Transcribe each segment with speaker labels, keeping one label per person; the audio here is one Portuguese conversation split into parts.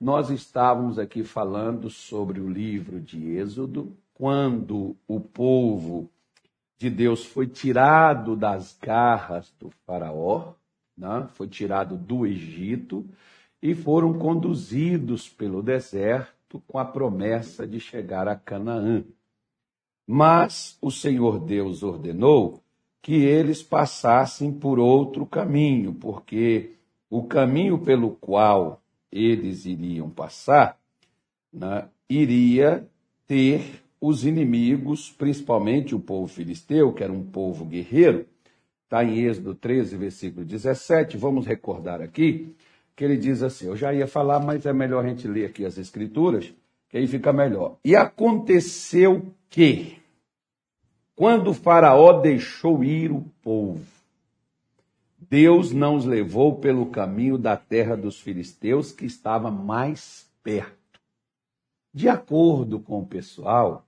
Speaker 1: nós estávamos aqui falando sobre o livro de Êxodo, quando o povo de Deus foi tirado das garras do Faraó, né? foi tirado do Egito e foram conduzidos pelo deserto com a promessa de chegar a Canaã. Mas o Senhor Deus ordenou que eles passassem por outro caminho, porque o caminho pelo qual eles iriam passar né, iria ter os inimigos, principalmente o povo filisteu, que era um povo guerreiro. Está em Êxodo 13, versículo 17. Vamos recordar aqui que ele diz assim: Eu já ia falar, mas é melhor a gente ler aqui as Escrituras, que aí fica melhor. E aconteceu que, quando Faraó deixou ir o povo, Deus não os levou pelo caminho da terra dos filisteus, que estava mais perto. De acordo com o pessoal,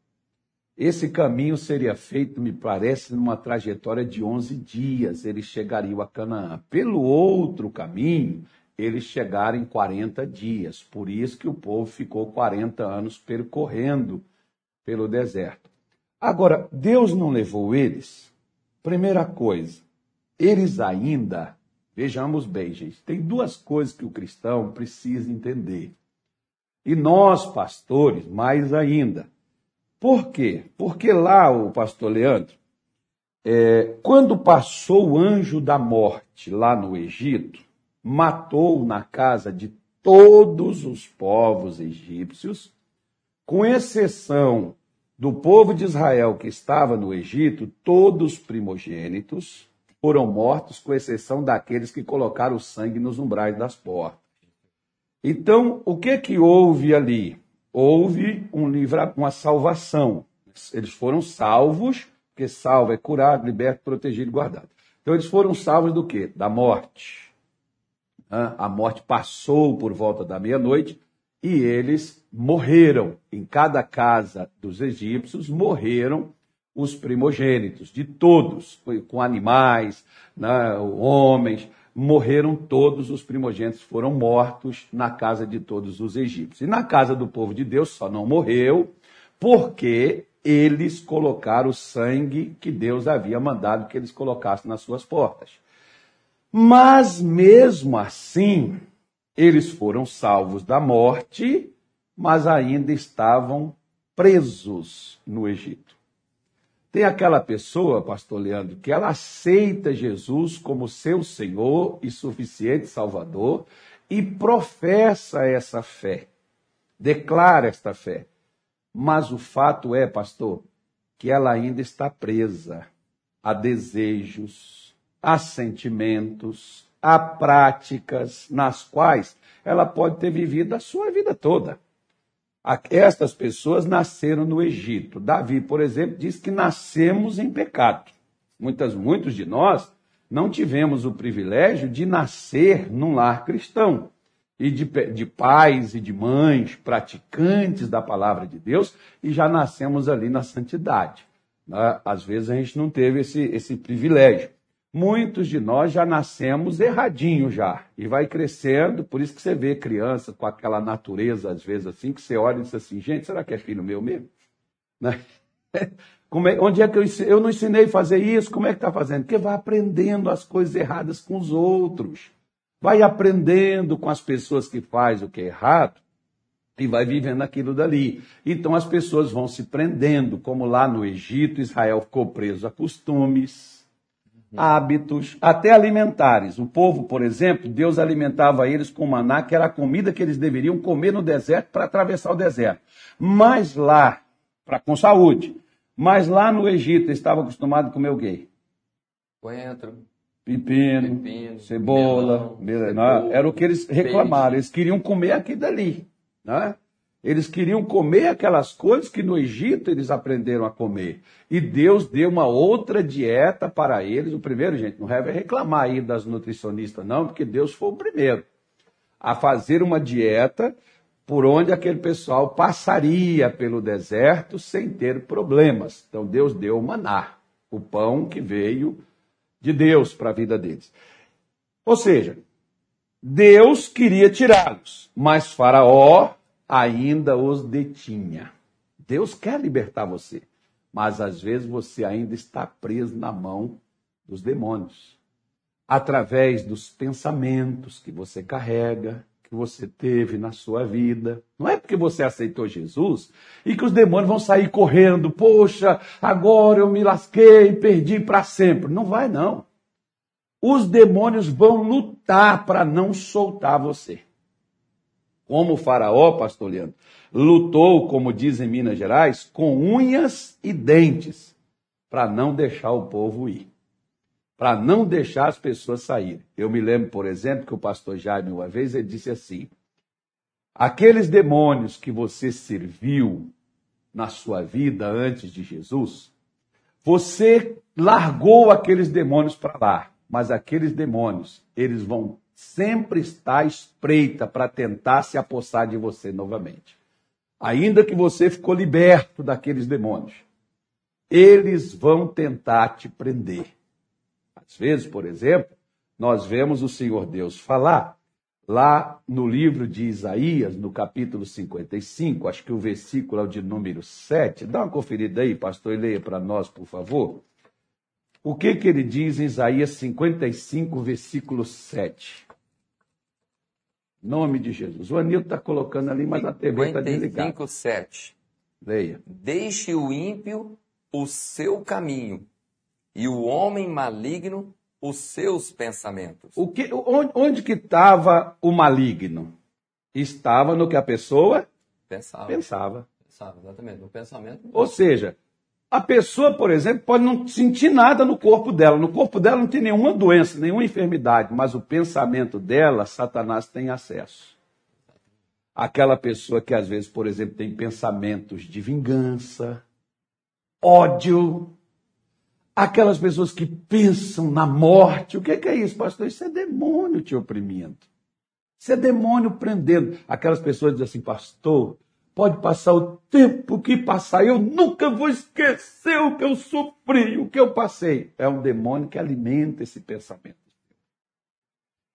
Speaker 1: esse caminho seria feito, me parece, numa trajetória de 11 dias. Eles chegariam a Canaã. Pelo outro caminho, eles chegaram em 40 dias. Por isso que o povo ficou 40 anos percorrendo pelo deserto. Agora, Deus não levou eles? Primeira coisa, eles ainda, vejamos bem, gente, tem duas coisas que o cristão precisa entender. E nós, pastores, mais ainda. Por quê? Porque lá, o pastor Leandro, é, quando passou o anjo da morte lá no Egito, matou na casa de todos os povos egípcios, com exceção do povo de Israel que estava no Egito, todos primogênitos foram mortos, com exceção daqueles que colocaram o sangue nos umbrais das portas. Então, o que que houve ali? Houve um livra, uma salvação. Eles foram salvos, porque salvo é curado, liberto, protegido guardado. Então, eles foram salvos do quê? Da morte a morte passou por volta da meia-noite e eles morreram. Em cada casa dos egípcios morreram os primogênitos, de todos, com animais, né, homens, morreram todos os primogênitos, foram mortos na casa de todos os egípcios. E na casa do povo de Deus só não morreu porque eles colocaram o sangue que Deus havia mandado que eles colocassem nas suas portas. Mas mesmo assim, eles foram salvos da morte, mas ainda estavam presos no Egito. Tem aquela pessoa, pastor Leandro, que ela aceita Jesus como seu Senhor e suficiente Salvador e professa essa fé, declara esta fé. Mas o fato é, pastor, que ela ainda está presa a desejos, há sentimentos, há práticas nas quais ela pode ter vivido a sua vida toda. Estas pessoas nasceram no Egito. Davi, por exemplo, diz que nascemos em pecado. Muitas, muitos de nós não tivemos o privilégio de nascer num lar cristão e de, de pais e de mães praticantes da palavra de Deus e já nascemos ali na santidade. Né? Às vezes a gente não teve esse, esse privilégio. Muitos de nós já nascemos erradinho já e vai crescendo, por isso que você vê criança com aquela natureza às vezes assim que você olha e diz assim, gente, será que é filho meu mesmo? Né? É, onde é que eu, eu não ensinei a fazer isso? Como é que está fazendo? Porque vai aprendendo as coisas erradas com os outros, vai aprendendo com as pessoas que faz o que é errado e vai vivendo aquilo dali. Então as pessoas vão se prendendo, como lá no Egito, Israel ficou preso a costumes hábitos, até alimentares. O povo, por exemplo, Deus alimentava eles com maná, que era a comida que eles deveriam comer no deserto para atravessar o deserto. Mas lá, para com saúde, mas lá no Egito eles estavam acostumados a comer o quê?
Speaker 2: Coentro.
Speaker 1: Pepino, Pepino cebola, melão, cebola, era o que eles reclamaram. Eles queriam comer aquilo dali. Né? Eles queriam comer aquelas coisas que no Egito eles aprenderam a comer. E Deus deu uma outra dieta para eles. O primeiro, gente, não deve reclamar aí das nutricionistas, não, porque Deus foi o primeiro a fazer uma dieta por onde aquele pessoal passaria pelo deserto sem ter problemas. Então Deus deu o maná, o pão que veio de Deus para a vida deles. Ou seja, Deus queria tirá-los, mas Faraó ainda os detinha. Deus quer libertar você, mas às vezes você ainda está preso na mão dos demônios. Através dos pensamentos que você carrega, que você teve na sua vida. Não é porque você aceitou Jesus e que os demônios vão sair correndo. Poxa, agora eu me lasquei, perdi para sempre. Não vai, não. Os demônios vão lutar para não soltar você. Como o faraó, pastor Leandro, lutou, como dizem em Minas Gerais, com unhas e dentes, para não deixar o povo ir para não deixar as pessoas saírem. Eu me lembro, por exemplo, que o pastor Jaime, uma vez, ele disse assim: aqueles demônios que você serviu na sua vida antes de Jesus, você largou aqueles demônios para lá, mas aqueles demônios, eles vão sempre estar espreita para tentar se apossar de você novamente. Ainda que você ficou liberto daqueles demônios, eles vão tentar te prender. Às vezes, por exemplo, nós vemos o Senhor Deus falar lá no livro de Isaías, no capítulo 55, acho que o versículo é o de número 7. Dá uma conferida aí, pastor, e leia para nós, por favor. O que, que ele diz em Isaías 55, versículo 7? Nome de Jesus. O Anil está colocando ali, mas a TV está desligada. 55,
Speaker 2: 7.
Speaker 1: Leia.
Speaker 2: Deixe o ímpio o seu caminho e o homem maligno os seus pensamentos.
Speaker 1: O que, onde, onde que estava o maligno? Estava no que a pessoa
Speaker 2: pensava.
Speaker 1: Pensava.
Speaker 2: Pensava, exatamente. No pensamento.
Speaker 1: Ou seja, a pessoa, por exemplo, pode não sentir nada no corpo dela. No corpo dela não tem nenhuma doença, nenhuma enfermidade, mas o pensamento dela, Satanás tem acesso. Aquela pessoa que às vezes, por exemplo, tem pensamentos de vingança, ódio, aquelas pessoas que pensam na morte. O que é isso, pastor? Isso é demônio te oprimindo. Isso é demônio prendendo. Aquelas pessoas dizem assim, pastor, pode passar o tempo que passar, eu nunca vou esquecer o que eu sofri, o que eu passei. É um demônio que alimenta esse pensamento.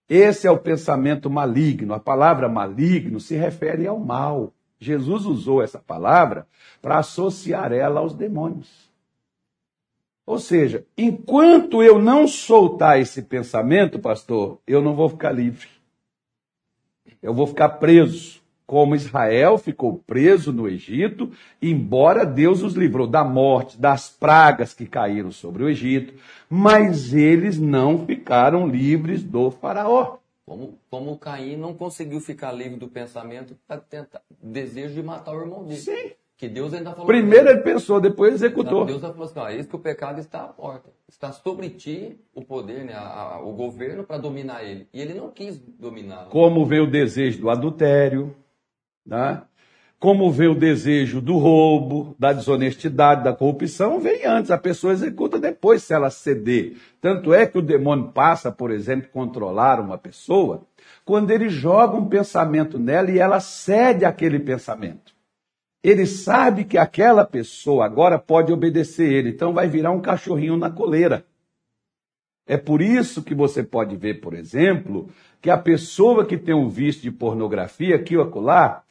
Speaker 1: Esse é o pensamento maligno. A palavra maligno se refere ao mal. Jesus usou essa palavra para associar ela aos demônios. Ou seja, enquanto eu não soltar esse pensamento, pastor, eu não vou ficar livre. Eu vou ficar preso, como Israel ficou preso no Egito, embora Deus os livrou da morte, das pragas que caíram sobre o Egito, mas eles não ficaram livres do faraó.
Speaker 2: Como, como Caim não conseguiu ficar livre do pensamento para tentar desejo de matar o irmão dele.
Speaker 1: Sim.
Speaker 2: Que Deus ainda falou.
Speaker 1: Primeiro ele pensou, depois executou.
Speaker 2: Deus falou assim: ó, eis que o pecado está à porta. Está sobre ti o poder, né, a, a, o governo para dominar ele. E ele não quis dominá-lo.
Speaker 1: Como veio o desejo do adultério, né? como veio o desejo do roubo, da desonestidade, da corrupção, vem antes. A pessoa executa depois se ela ceder. Tanto é que o demônio passa, por exemplo, controlar uma pessoa quando ele joga um pensamento nela e ela cede aquele pensamento ele sabe que aquela pessoa agora pode obedecer ele, então vai virar um cachorrinho na coleira. É por isso que você pode ver, por exemplo, que a pessoa que tem um vício de pornografia, aqui ou acolá,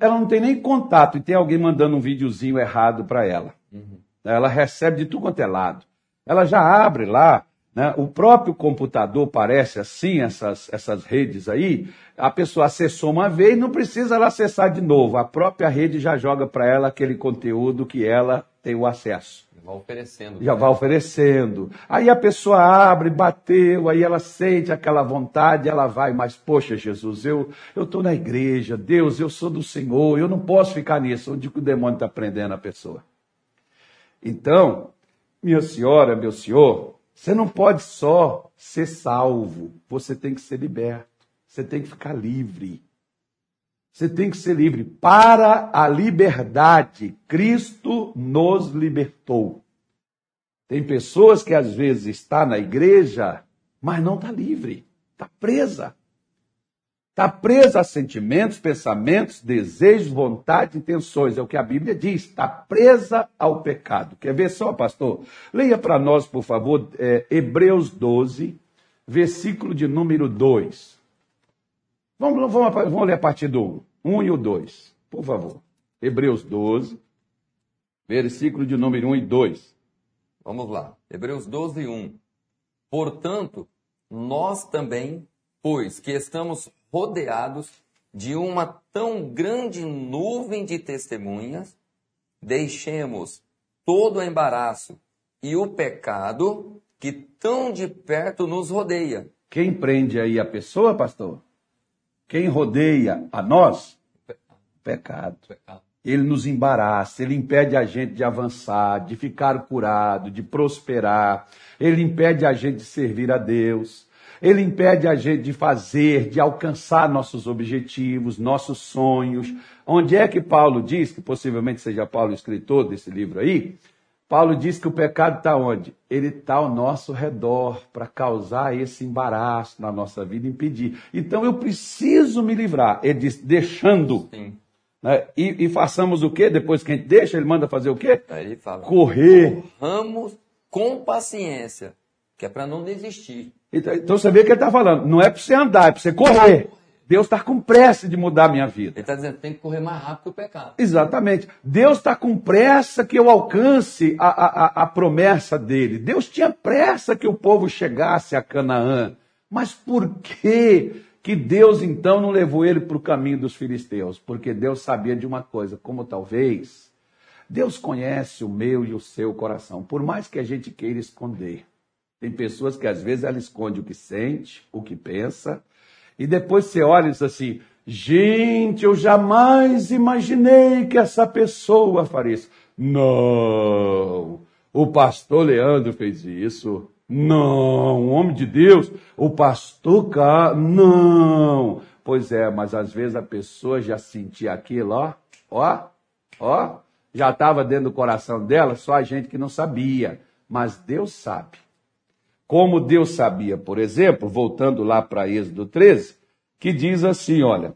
Speaker 1: ela não tem nem contato e tem alguém mandando um videozinho errado para ela. Uhum. Ela recebe de tudo quanto é lado. Ela já abre lá né? O próprio computador parece assim, essas, essas redes aí, a pessoa acessou uma vez, não precisa ela acessar de novo. A própria rede já joga para ela aquele conteúdo que ela tem o acesso.
Speaker 2: Já vai oferecendo.
Speaker 1: Já vai oferecendo. Aí a pessoa abre, bateu, aí ela sente aquela vontade, ela vai, mas poxa, Jesus, eu estou na igreja, Deus, eu sou do Senhor, eu não posso ficar nisso, onde o demônio está prendendo a pessoa. Então, minha senhora, meu senhor, você não pode só ser salvo, você tem que ser liberto. Você tem que ficar livre. Você tem que ser livre. Para a liberdade, Cristo nos libertou. Tem pessoas que às vezes está na igreja, mas não está livre, está presa. Está presa a sentimentos, pensamentos, desejos, vontades, intenções. É o que a Bíblia diz. Está presa ao pecado. Quer ver só, pastor? Leia para nós, por favor, é, Hebreus 12, versículo de número 2. Vamos, vamos, vamos ler a partir do 1, 1 e o 2, por favor. Hebreus 12, versículo de número 1 e 2.
Speaker 2: Vamos lá. Hebreus 12, 1. Portanto, nós também, pois que estamos rodeados de uma tão grande nuvem de testemunhas, deixemos todo o embaraço e o pecado que tão de perto nos rodeia.
Speaker 1: Quem prende aí a pessoa, pastor? Quem rodeia a nós? Pecado.
Speaker 2: Pecado.
Speaker 1: Ele nos embaraça, ele impede a gente de avançar, de ficar curado, de prosperar. Ele impede a gente de servir a Deus. Ele impede a gente de fazer, de alcançar nossos objetivos, nossos sonhos. Onde é que Paulo diz, que possivelmente seja Paulo o escritor desse livro aí, Paulo diz que o pecado está onde? Ele está ao nosso redor para causar esse embaraço na nossa vida, impedir. Então eu preciso me livrar. Ele diz, deixando.
Speaker 2: Sim.
Speaker 1: Né? E, e façamos o quê? Depois que a gente deixa, ele manda fazer o quê?
Speaker 2: Aí ele fala:
Speaker 1: Correr.
Speaker 2: corramos com paciência, que é para não desistir.
Speaker 1: Então, então você vê o que ele está falando. Não é para você andar, é para você correr. Deus está com pressa de mudar a minha vida.
Speaker 2: Ele está dizendo que tem que correr mais rápido que o pecado.
Speaker 1: Exatamente. Deus está com pressa que eu alcance a, a, a promessa dele. Deus tinha pressa que o povo chegasse a Canaã. Mas por que, que Deus então não levou ele para o caminho dos filisteus? Porque Deus sabia de uma coisa, como talvez Deus conhece o meu e o seu coração, por mais que a gente queira esconder. Tem pessoas que às vezes ela esconde o que sente, o que pensa, e depois você olha e diz assim: gente, eu jamais imaginei que essa pessoa faria isso. Não, o pastor Leandro fez isso. Não, um homem de Deus, o pastor Cá, não. Pois é, mas às vezes a pessoa já sentia aquilo, ó, ó, ó, já estava dentro do coração dela, só a gente que não sabia. Mas Deus sabe. Como Deus sabia, por exemplo, voltando lá para Êxodo 13, que diz assim: olha,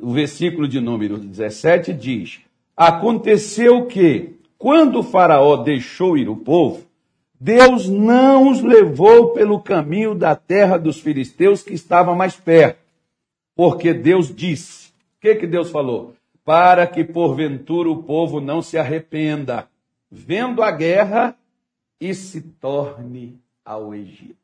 Speaker 1: o versículo de número 17 diz: Aconteceu que, quando o Faraó deixou ir o povo, Deus não os levou pelo caminho da terra dos filisteus que estava mais perto, porque Deus disse: o que, que Deus falou? Para que porventura o povo não se arrependa, vendo a guerra e se torne ao Egito.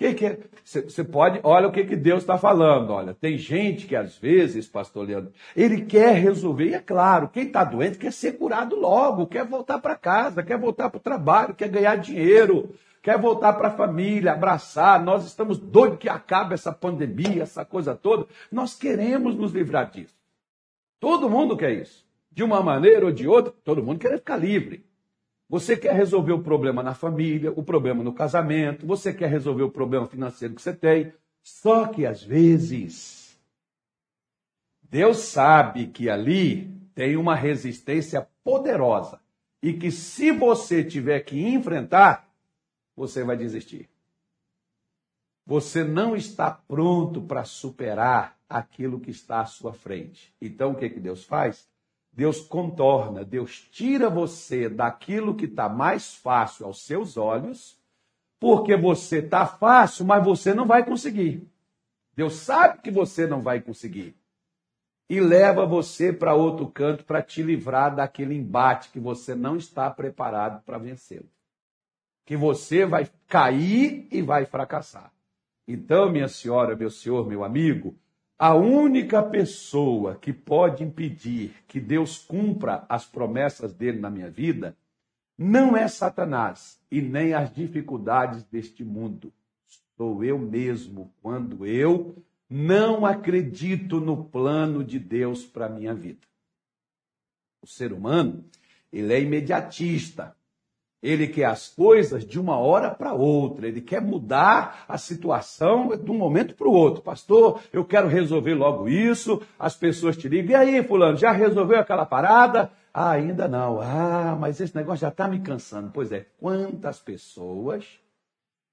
Speaker 1: Que que é? Você pode, olha o que, que Deus está falando. Olha, tem gente que às vezes, pastor Leandro, ele quer resolver, e é claro, quem está doente quer ser curado logo, quer voltar para casa, quer voltar para o trabalho, quer ganhar dinheiro, quer voltar para a família, abraçar. Nós estamos doidos que acabe essa pandemia, essa coisa toda. Nós queremos nos livrar disso. Todo mundo quer isso. De uma maneira ou de outra, todo mundo quer ficar livre. Você quer resolver o problema na família, o problema no casamento, você quer resolver o problema financeiro que você tem. Só que às vezes Deus sabe que ali tem uma resistência poderosa e que se você tiver que enfrentar, você vai desistir. Você não está pronto para superar aquilo que está à sua frente. Então o que, que Deus faz? Deus contorna, Deus tira você daquilo que está mais fácil aos seus olhos, porque você está fácil, mas você não vai conseguir. Deus sabe que você não vai conseguir. E leva você para outro canto para te livrar daquele embate que você não está preparado para vencê-lo. Que você vai cair e vai fracassar. Então, minha senhora, meu senhor, meu amigo, a única pessoa que pode impedir que Deus cumpra as promessas dele na minha vida não é Satanás e nem as dificuldades deste mundo. Sou eu mesmo quando eu não acredito no plano de Deus para minha vida. O ser humano, ele é imediatista. Ele quer as coisas de uma hora para outra. Ele quer mudar a situação de um momento para o outro. Pastor, eu quero resolver logo isso. As pessoas te ligam. E aí, fulano, já resolveu aquela parada? Ah, ainda não. Ah, mas esse negócio já está me cansando. Pois é, quantas pessoas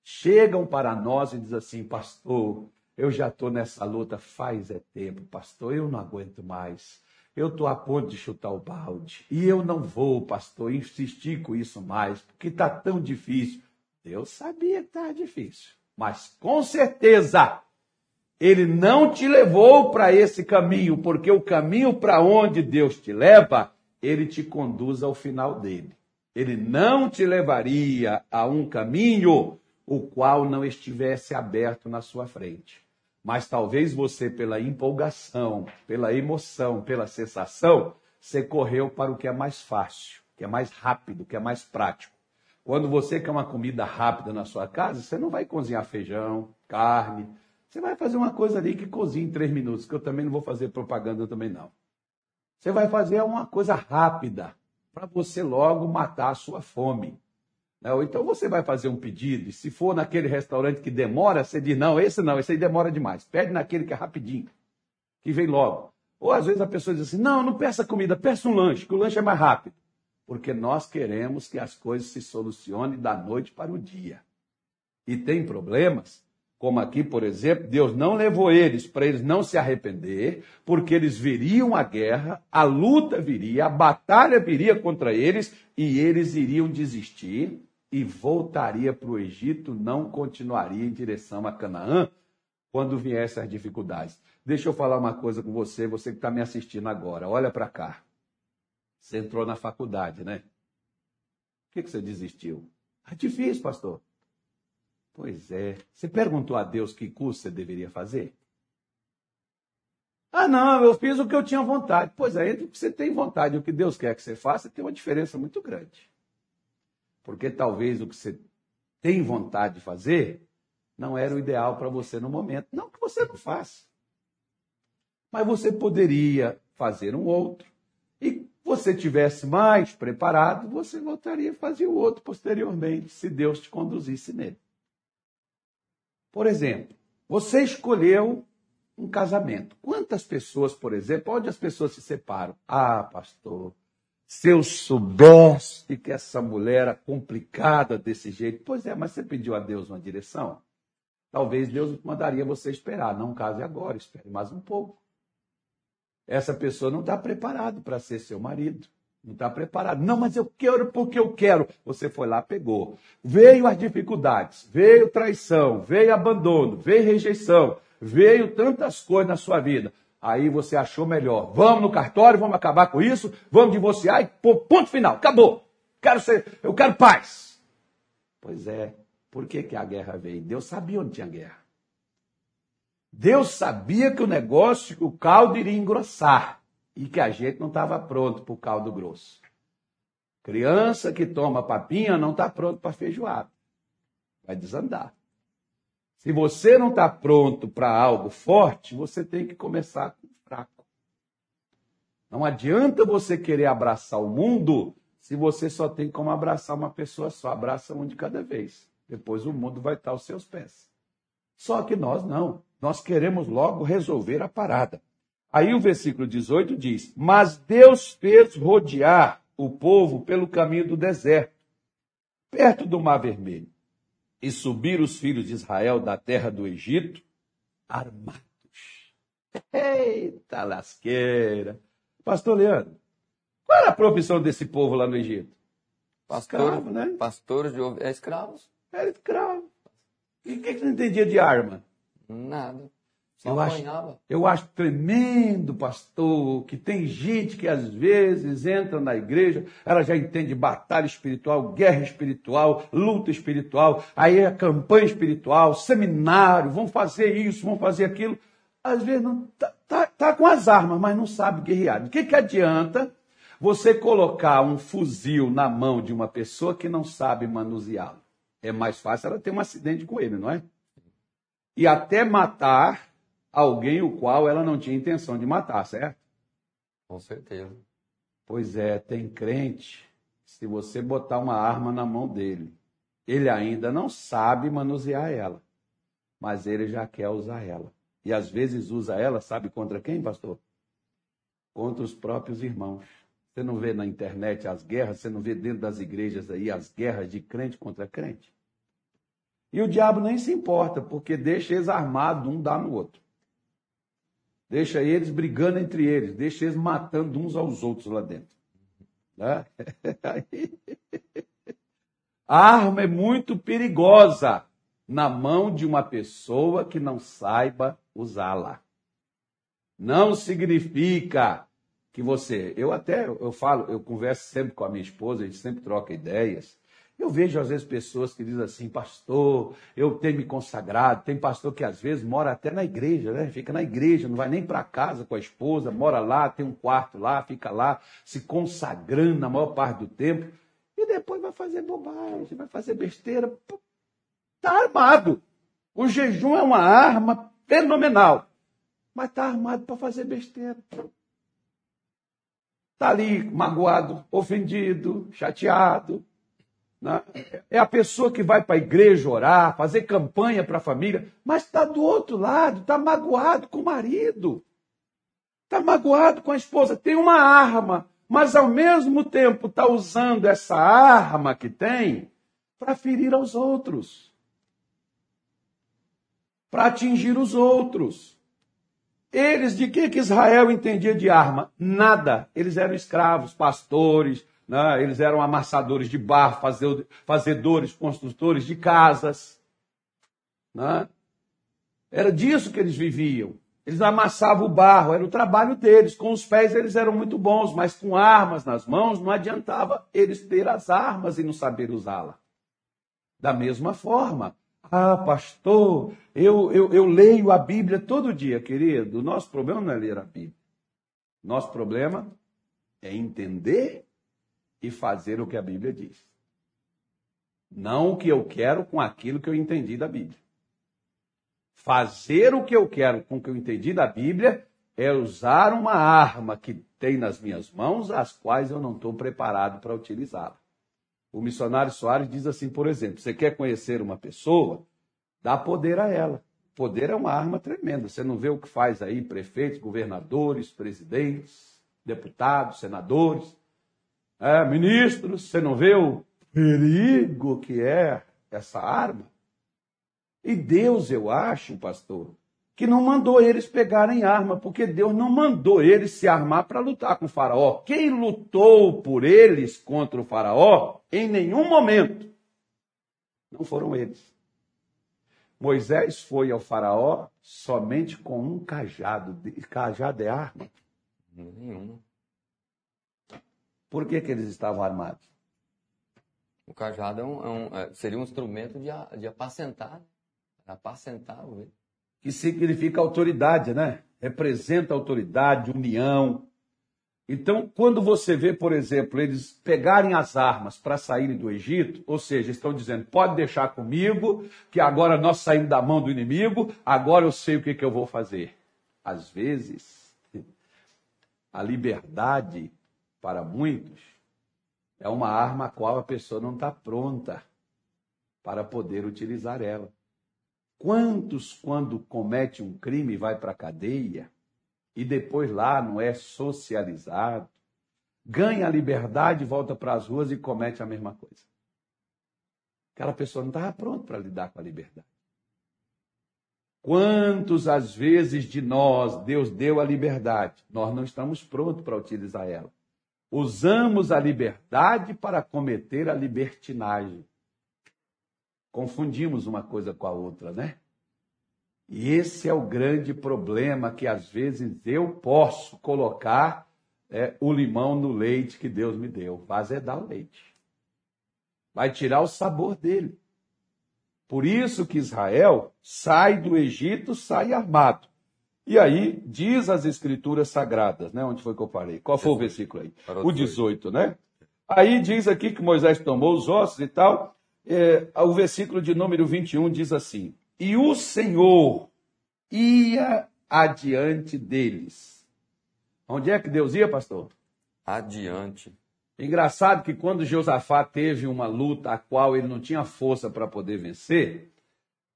Speaker 1: chegam para nós e dizem assim, pastor, eu já estou nessa luta faz é tempo, pastor, eu não aguento mais eu estou a ponto de chutar o balde. E eu não vou, pastor, insistir com isso mais, porque está tão difícil. Deus sabia que estava difícil. Mas com certeza, Ele não te levou para esse caminho, porque o caminho para onde Deus te leva, ele te conduz ao final dele. Ele não te levaria a um caminho o qual não estivesse aberto na sua frente. Mas talvez você, pela empolgação, pela emoção, pela sensação, você correu para o que é mais fácil, que é mais rápido, que é mais prático. Quando você quer uma comida rápida na sua casa, você não vai cozinhar feijão, carne. Você vai fazer uma coisa ali que cozinha em três minutos, que eu também não vou fazer propaganda também não. Você vai fazer uma coisa rápida, para você logo matar a sua fome. Né? Ou então você vai fazer um pedido, e se for naquele restaurante que demora, você diz, não, esse não, esse aí demora demais. Pede naquele que é rapidinho, que vem logo. Ou às vezes a pessoa diz assim, não, não peça comida, peça um lanche, que o lanche é mais rápido porque nós queremos que as coisas se solucionem da noite para o dia. E tem problemas, como aqui, por exemplo, Deus não levou eles para eles não se arrepender, porque eles viriam a guerra, a luta viria, a batalha viria contra eles e eles iriam desistir e voltaria para o Egito, não continuaria em direção a Canaã quando viessem as dificuldades. Deixa eu falar uma coisa com você, você que está me assistindo agora, olha para cá. Você entrou na faculdade, né? Por que, que você desistiu? É difícil, pastor. Pois é. Você perguntou a Deus que curso você deveria fazer? Ah, não, eu fiz o que eu tinha vontade. Pois é, entre o que você tem vontade e o que Deus quer que você faça, tem uma diferença muito grande. Porque talvez o que você tem vontade de fazer não era o ideal para você no momento. Não que você não faça. Mas você poderia fazer um outro. E você tivesse mais preparado, você voltaria a fazer o outro posteriormente, se Deus te conduzisse nele. Por exemplo, você escolheu um casamento. Quantas pessoas, por exemplo, onde as pessoas se separam? Ah, pastor, se eu soubesse que essa mulher era complicada desse jeito. Pois é, mas você pediu a Deus uma direção? Talvez Deus mandaria você esperar. Não case agora, espere mais um pouco. Essa pessoa não está preparado para ser seu marido. Não está preparado. Não, mas eu quero porque eu quero. Você foi lá, pegou. Veio as dificuldades, veio traição, veio abandono, veio rejeição, veio tantas coisas na sua vida. Aí você achou melhor. Vamos no cartório, vamos acabar com isso, vamos divorciar e pô, ponto final, acabou. Quero ser, eu quero paz. Pois é. Por que, que a guerra veio? Deus sabia onde tinha guerra. Deus sabia que o negócio, que o caldo iria engrossar e que a gente não estava pronto para o caldo grosso. Criança que toma papinha não está pronto para feijoada. Vai desandar. Se você não está pronto para algo forte, você tem que começar com fraco. Não adianta você querer abraçar o mundo se você só tem como abraçar uma pessoa só. Abraça um de cada vez. Depois o mundo vai estar aos seus pés. Só que nós não. Nós queremos logo resolver a parada. Aí o versículo 18 diz: Mas Deus fez rodear o povo pelo caminho do deserto, perto do Mar Vermelho, e subir os filhos de Israel da terra do Egito armados. Eita lasqueira! Pastor Leandro, qual era a profissão desse povo lá no Egito?
Speaker 2: Pastor, escravo, né? Pastores de é, escravos.
Speaker 1: Era escravo. E o que, que você entendia de arma?
Speaker 2: Nada. Só
Speaker 1: eu acho, eu acho tremendo, pastor, que tem gente que às vezes entra na igreja, ela já entende batalha espiritual, guerra espiritual, luta espiritual, aí é campanha espiritual, seminário, vão fazer isso, vão fazer aquilo. Às vezes não tá, tá, tá com as armas, mas não sabe guerrear. O que, que adianta você colocar um fuzil na mão de uma pessoa que não sabe manuseá-lo? É mais fácil ela ter um acidente com ele, não é? e até matar alguém o qual ela não tinha intenção de matar, certo?
Speaker 2: Com certeza.
Speaker 1: Pois é, tem crente, se você botar uma arma na mão dele, ele ainda não sabe manusear ela, mas ele já quer usar ela. E às vezes usa ela, sabe contra quem, pastor? Contra os próprios irmãos. Você não vê na internet as guerras, você não vê dentro das igrejas aí as guerras de crente contra crente? E o diabo nem se importa, porque deixa eles armados, um dá no outro. Deixa eles brigando entre eles, deixa eles matando uns aos outros lá dentro. Né? A arma é muito perigosa na mão de uma pessoa que não saiba usá-la. Não significa que você. Eu até eu falo, eu converso sempre com a minha esposa, a gente sempre troca ideias. Eu vejo às vezes pessoas que dizem assim, pastor, eu tenho me consagrado. Tem pastor que às vezes mora até na igreja, né? Fica na igreja, não vai nem para casa com a esposa, mora lá, tem um quarto lá, fica lá, se consagrando na maior parte do tempo. E depois vai fazer bobagem, vai fazer besteira. Está armado. O jejum é uma arma fenomenal, mas está armado para fazer besteira. Está ali magoado, ofendido, chateado. Né? É a pessoa que vai para a igreja orar, fazer campanha para a família, mas está do outro lado, está magoado com o marido, está magoado com a esposa. Tem uma arma, mas ao mesmo tempo está usando essa arma que tem para ferir aos outros, para atingir os outros. Eles, de que, que Israel entendia de arma? Nada. Eles eram escravos, pastores, né? eles eram amassadores de barro, fazedores, construtores de casas. Né? Era disso que eles viviam. Eles amassavam o barro, era o trabalho deles. Com os pés eles eram muito bons, mas com armas nas mãos não adiantava eles ter as armas e não saber usá-la. Da mesma forma, ah, pastor, eu, eu, eu leio a Bíblia todo dia, querido. O nosso problema não é ler a Bíblia. Nosso problema é entender e fazer o que a Bíblia diz. Não o que eu quero com aquilo que eu entendi da Bíblia. Fazer o que eu quero com o que eu entendi da Bíblia é usar uma arma que tem nas minhas mãos, as quais eu não estou preparado para utilizá-la. O missionário Soares diz assim, por exemplo: você quer conhecer uma pessoa, dá poder a ela. Poder é uma arma tremenda. Você não vê o que faz aí prefeitos, governadores, presidentes, deputados, senadores, é, ministros. Você não vê o perigo que é essa arma? E Deus, eu acho, pastor, que não mandou eles pegarem arma, porque Deus não mandou eles se armar para lutar com o Faraó. Quem lutou por eles contra o Faraó, em nenhum momento, não foram eles. Moisés foi ao Faraó somente com um cajado. Cajado é arma?
Speaker 2: Nenhuma.
Speaker 1: Por que, que eles estavam armados?
Speaker 2: O cajado é um, é um, é, seria um instrumento de, de apacentar. Apacentar o
Speaker 1: que significa autoridade, né? Representa autoridade, união. Então, quando você vê, por exemplo, eles pegarem as armas para saírem do Egito, ou seja, estão dizendo: pode deixar comigo, que agora nós saímos da mão do inimigo, agora eu sei o que, que eu vou fazer. Às vezes, a liberdade, para muitos, é uma arma a qual a pessoa não está pronta para poder utilizar ela. Quantos, quando comete um crime, vai para a cadeia e depois lá não é socializado, ganha a liberdade, volta para as ruas e comete a mesma coisa? Aquela pessoa não estava pronta para lidar com a liberdade. Quantos, às vezes, de nós, Deus deu a liberdade, nós não estamos prontos para utilizar ela. Usamos a liberdade para cometer a libertinagem confundimos uma coisa com a outra, né? E esse é o grande problema que às vezes eu posso colocar é, o limão no leite que Deus me deu. Vai azedar o leite. Vai tirar o sabor dele. Por isso que Israel sai do Egito, sai armado. E aí diz as escrituras sagradas, né? Onde foi que eu parei? Qual foi o versículo aí? O 18, né? Aí diz aqui que Moisés tomou os ossos e tal, é, o versículo de número 21 diz assim: E o Senhor ia adiante deles. Onde é que Deus ia, pastor?
Speaker 2: Adiante.
Speaker 1: Engraçado que quando Josafá teve uma luta a qual ele não tinha força para poder vencer,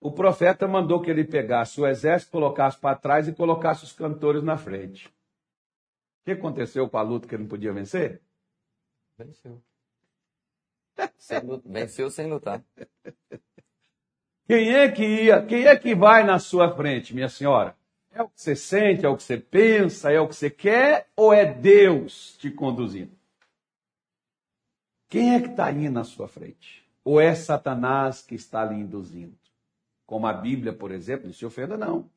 Speaker 1: o profeta mandou que ele pegasse o exército, colocasse para trás e colocasse os cantores na frente. O que aconteceu com a luta que ele não podia vencer?
Speaker 2: Venceu. Sem venceu sem lutar.
Speaker 1: Quem é que ia, quem é que vai na sua frente, minha senhora? É o que você sente, é o que você pensa, é o que você quer ou é Deus te conduzindo? Quem é que está indo na sua frente? Ou é Satanás que está lhe induzindo? Como a Bíblia, por exemplo, não se ofenda, não.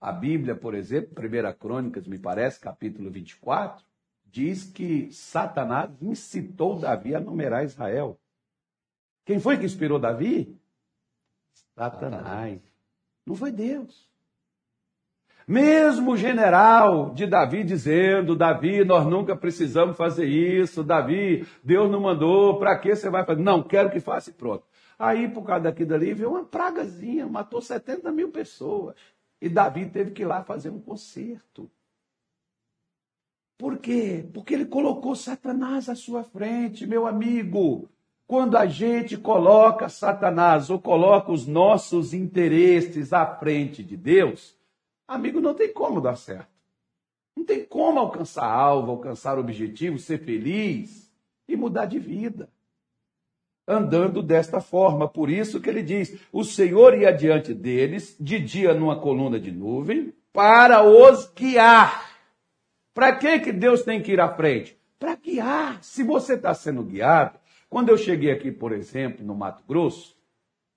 Speaker 1: A Bíblia, por exemplo, 1 Crônicas, me parece, capítulo 24, diz que Satanás incitou Davi a numerar Israel. Quem foi que inspirou Davi? Satanás. Não foi Deus. Mesmo o general de Davi dizendo: Davi, nós nunca precisamos fazer isso, Davi, Deus não mandou, para que você vai fazer? Não, quero que faça e pronto. Aí, por causa daqui dali, veio uma pragazinha, matou 70 mil pessoas. E Davi teve que ir lá fazer um concerto. Por quê? Porque ele colocou Satanás à sua frente, meu amigo. Quando a gente coloca Satanás ou coloca os nossos interesses à frente de Deus, amigo, não tem como dar certo. Não tem como alcançar alvo, alcançar objetivo, ser feliz e mudar de vida. Andando desta forma, por isso que ele diz: o Senhor ia diante deles, de dia numa coluna de nuvem, para os guiar. Para que, que Deus tem que ir à frente? Para guiar. Se você está sendo guiado, quando eu cheguei aqui, por exemplo, no Mato Grosso,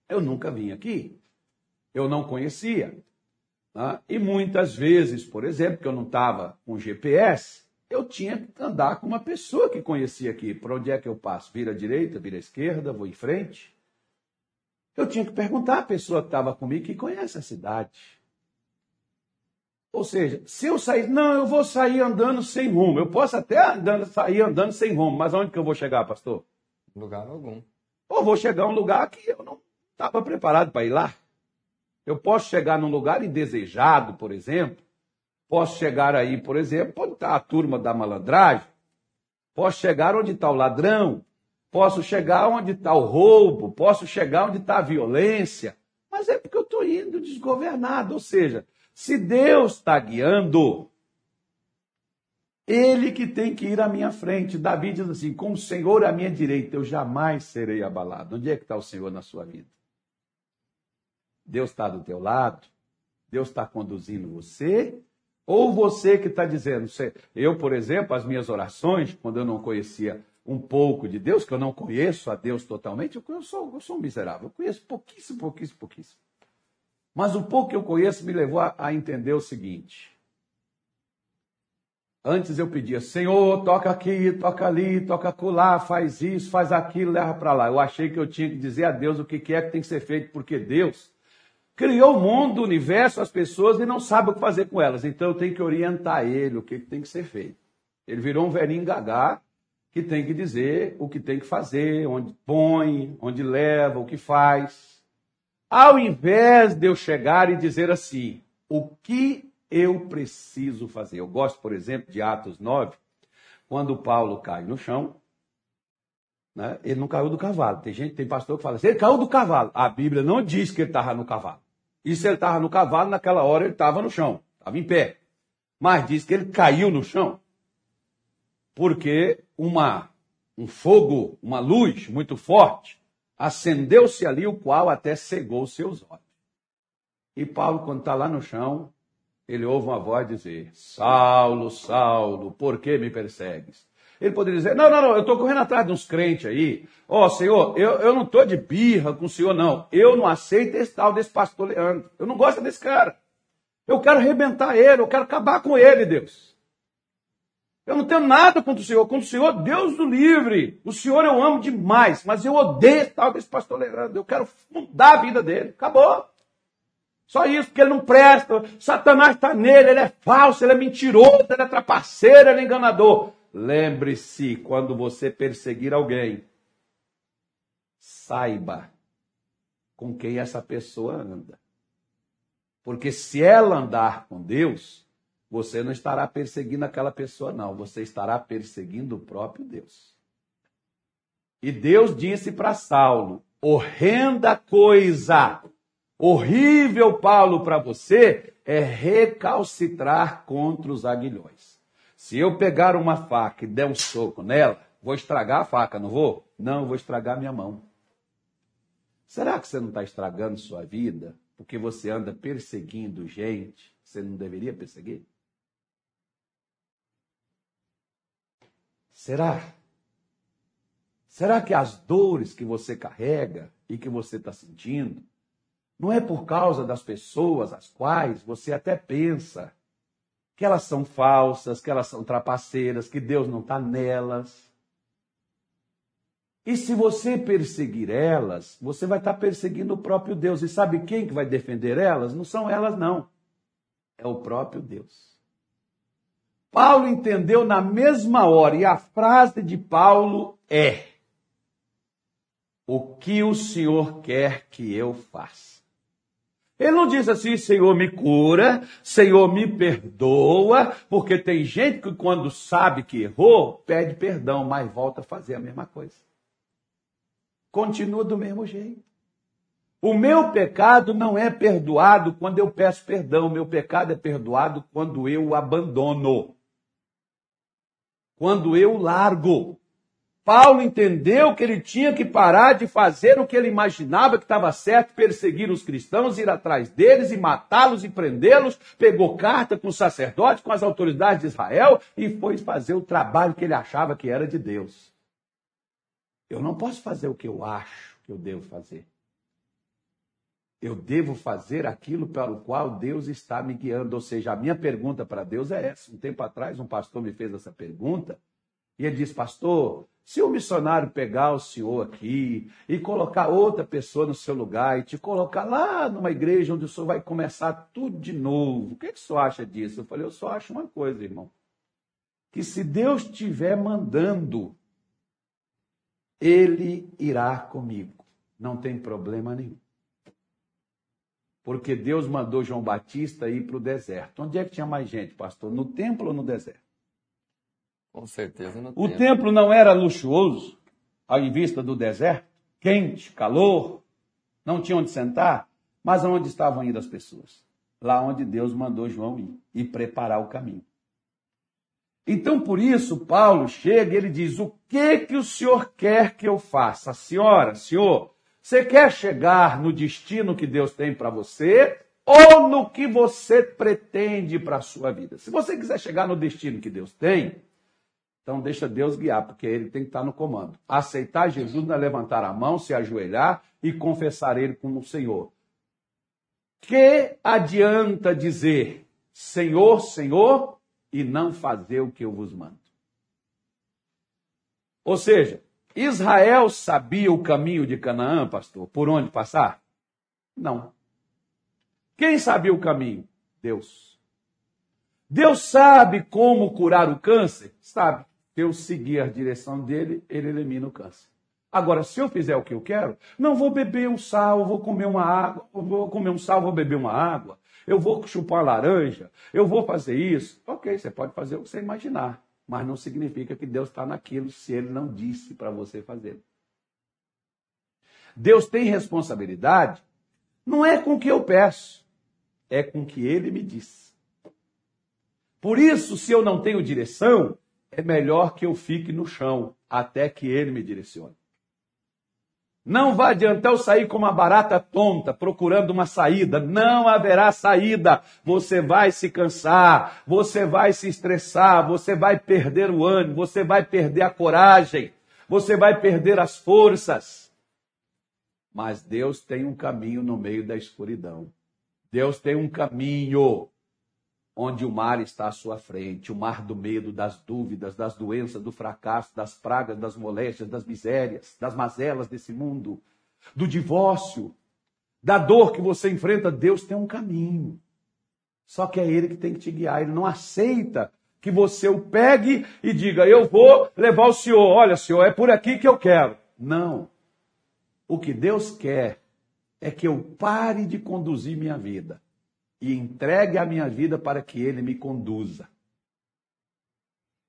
Speaker 1: eu nunca vim aqui. Eu não conhecia. Né? E muitas vezes, por exemplo, que eu não estava com GPS, eu tinha que andar com uma pessoa que conhecia aqui. Por onde é que eu passo? Vira à direita, vira à esquerda, vou em frente? Eu tinha que perguntar à pessoa que estava comigo que conhece a cidade. Ou seja, se eu sair, não, eu vou sair andando sem rumo. Eu posso até andando, sair andando sem rumo, mas onde que eu vou chegar, pastor?
Speaker 2: Lugar algum.
Speaker 1: Ou vou chegar a um lugar que eu não estava preparado para ir lá. Eu posso chegar num lugar indesejado, por exemplo. Posso chegar aí, por exemplo, onde está a turma da malandragem. Posso chegar onde está o ladrão. Posso chegar onde está o roubo. Posso chegar onde está a violência. Mas é porque eu estou indo desgovernado. Ou seja, se Deus está guiando, ele que tem que ir à minha frente. Davi diz assim: com o Senhor à minha direita, eu jamais serei abalado. Onde é que está o Senhor na sua vida? Deus está do teu lado? Deus está conduzindo você? Ou você que está dizendo, eu, por exemplo, as minhas orações, quando eu não conhecia um pouco de Deus, que eu não conheço a Deus totalmente, eu sou, eu sou um miserável, eu conheço pouquíssimo, pouquíssimo, pouquíssimo. Mas o pouco que eu conheço me levou a, a entender o seguinte: Antes eu pedia, Senhor, toca aqui, toca ali, toca acolá, faz isso, faz aquilo, leva para lá. Eu achei que eu tinha que dizer a Deus o que é que tem que ser feito, porque Deus criou o mundo, o universo, as pessoas e não sabe o que fazer com elas. Então eu tenho que orientar ele o que tem que ser feito. Ele virou um velhinho gagá que tem que dizer o que tem que fazer, onde põe, onde leva, o que faz. Ao invés de eu chegar e dizer assim, o que eu preciso fazer. Eu gosto, por exemplo, de Atos 9, quando Paulo cai no chão, né, ele não caiu do cavalo. Tem gente, tem pastor que fala assim, ele caiu do cavalo. A Bíblia não diz que ele estava no cavalo. E se ele estava no cavalo, naquela hora ele estava no chão, estava em pé. Mas diz que ele caiu no chão. Porque uma, um fogo, uma luz muito forte, acendeu-se ali, o qual até cegou seus olhos. E Paulo, quando está lá no chão, ele ouve uma voz dizer: Saulo, Saulo, por que me persegues? Ele poderia dizer: Não, não, não, eu estou correndo atrás de uns crentes aí. Ó, oh, Senhor, eu, eu não estou de birra com o Senhor, não. Eu não aceito esse tal desse pastor Leandro. Eu não gosto desse cara. Eu quero arrebentar ele, eu quero acabar com ele, Deus. Eu não tenho nada contra o Senhor. Contra o Senhor, Deus do livre. O Senhor eu amo demais, mas eu odeio esse tal desse pastor Leandro. Eu quero mudar a vida dele. Acabou. Só isso, porque ele não presta. Satanás está nele, ele é falso, ele é mentiroso, ele é trapaceiro, ele é enganador. Lembre-se, quando você perseguir alguém, saiba com quem essa pessoa anda. Porque se ela andar com Deus, você não estará perseguindo aquela pessoa, não. Você estará perseguindo o próprio Deus. E Deus disse para Saulo: horrenda coisa horrível, Paulo, para você é recalcitrar contra os aguilhões. Se eu pegar uma faca e der um soco nela, vou estragar a faca, não vou? Não, vou estragar minha mão. Será que você não está estragando sua vida porque você anda perseguindo gente que você não deveria perseguir? Será? Será que as dores que você carrega e que você está sentindo Não é por causa das pessoas as quais você até pensa que elas são falsas, que elas são trapaceiras, que Deus não está nelas. E se você perseguir elas, você vai estar perseguindo o próprio Deus. E sabe quem que vai defender elas? Não são elas, não. É o próprio Deus. Paulo entendeu na mesma hora, e a frase de Paulo é: O que o Senhor quer que eu faça? Ele não diz assim, Senhor me cura, Senhor me perdoa, porque tem gente que quando sabe que errou, pede perdão, mas volta a fazer a mesma coisa continua do mesmo jeito. O meu pecado não é perdoado quando eu peço perdão, o meu pecado é perdoado quando eu o abandono. Quando eu largo. Paulo entendeu que ele tinha que parar de fazer o que ele imaginava que estava certo, perseguir os cristãos, ir atrás deles e matá-los e prendê-los. Pegou carta com os sacerdotes, com as autoridades de Israel e foi fazer o trabalho que ele achava que era de Deus. Eu não posso fazer o que eu acho que eu devo fazer. Eu devo fazer aquilo para o qual Deus está me guiando. Ou seja, a minha pergunta para Deus é essa. Um tempo atrás, um pastor me fez essa pergunta e ele disse: Pastor, se o missionário pegar o senhor aqui e colocar outra pessoa no seu lugar e te colocar lá numa igreja onde o senhor vai começar tudo de novo, o que, que o senhor acha disso? Eu falei: Eu só acho uma coisa, irmão. Que se Deus estiver mandando ele irá comigo. Não tem problema nenhum. Porque Deus mandou João Batista ir para o deserto. Onde é que tinha mais gente, pastor? No templo ou no deserto?
Speaker 2: Com certeza no
Speaker 1: o templo. Templo não era luxuoso, em vista do deserto? Quente, calor, não tinha onde sentar? Mas aonde estavam indo as pessoas? Lá onde Deus mandou João ir e preparar o caminho. Então, por isso, Paulo chega e ele diz: O que que o senhor quer que eu faça? Senhora, senhor, você quer chegar no destino que Deus tem para você ou no que você pretende para a sua vida? Se você quiser chegar no destino que Deus tem, então deixa Deus guiar, porque ele tem que estar no comando. Aceitar Jesus não é levantar a mão, se ajoelhar e confessar ele como Senhor. Que adianta dizer Senhor, Senhor, e não fazer o que eu vos mando. Ou seja, Israel sabia o caminho de Canaã, pastor, por onde passar? Não. Quem sabia o caminho? Deus. Deus sabe como curar o câncer? Sabe. Se eu seguir a direção dele, ele elimina o câncer. Agora, se eu fizer o que eu quero, não vou beber um sal, vou comer uma água, vou comer um sal, vou beber uma água eu vou chupar laranja, eu vou fazer isso. Ok, você pode fazer o que você imaginar, mas não significa que Deus está naquilo se ele não disse para você fazer. Deus tem responsabilidade, não é com o que eu peço, é com o que ele me diz. Por isso, se eu não tenho direção, é melhor que eu fique no chão até que ele me direcione. Não vai adiantar eu sair como uma barata tonta, procurando uma saída. Não haverá saída. Você vai se cansar, você vai se estressar, você vai perder o ânimo, você vai perder a coragem, você vai perder as forças. Mas Deus tem um caminho no meio da escuridão. Deus tem um caminho onde o mar está à sua frente, o mar do medo, das dúvidas, das doenças, do fracasso, das pragas, das moléstias, das misérias, das mazelas desse mundo, do divórcio, da dor que você enfrenta, Deus tem um caminho. Só que é Ele que tem que te guiar. Ele não aceita que você o pegue e diga: Eu vou levar o senhor. Olha, senhor, é por aqui que eu quero. Não. O que Deus quer é que eu pare de conduzir minha vida e entregue a minha vida para que Ele me conduza.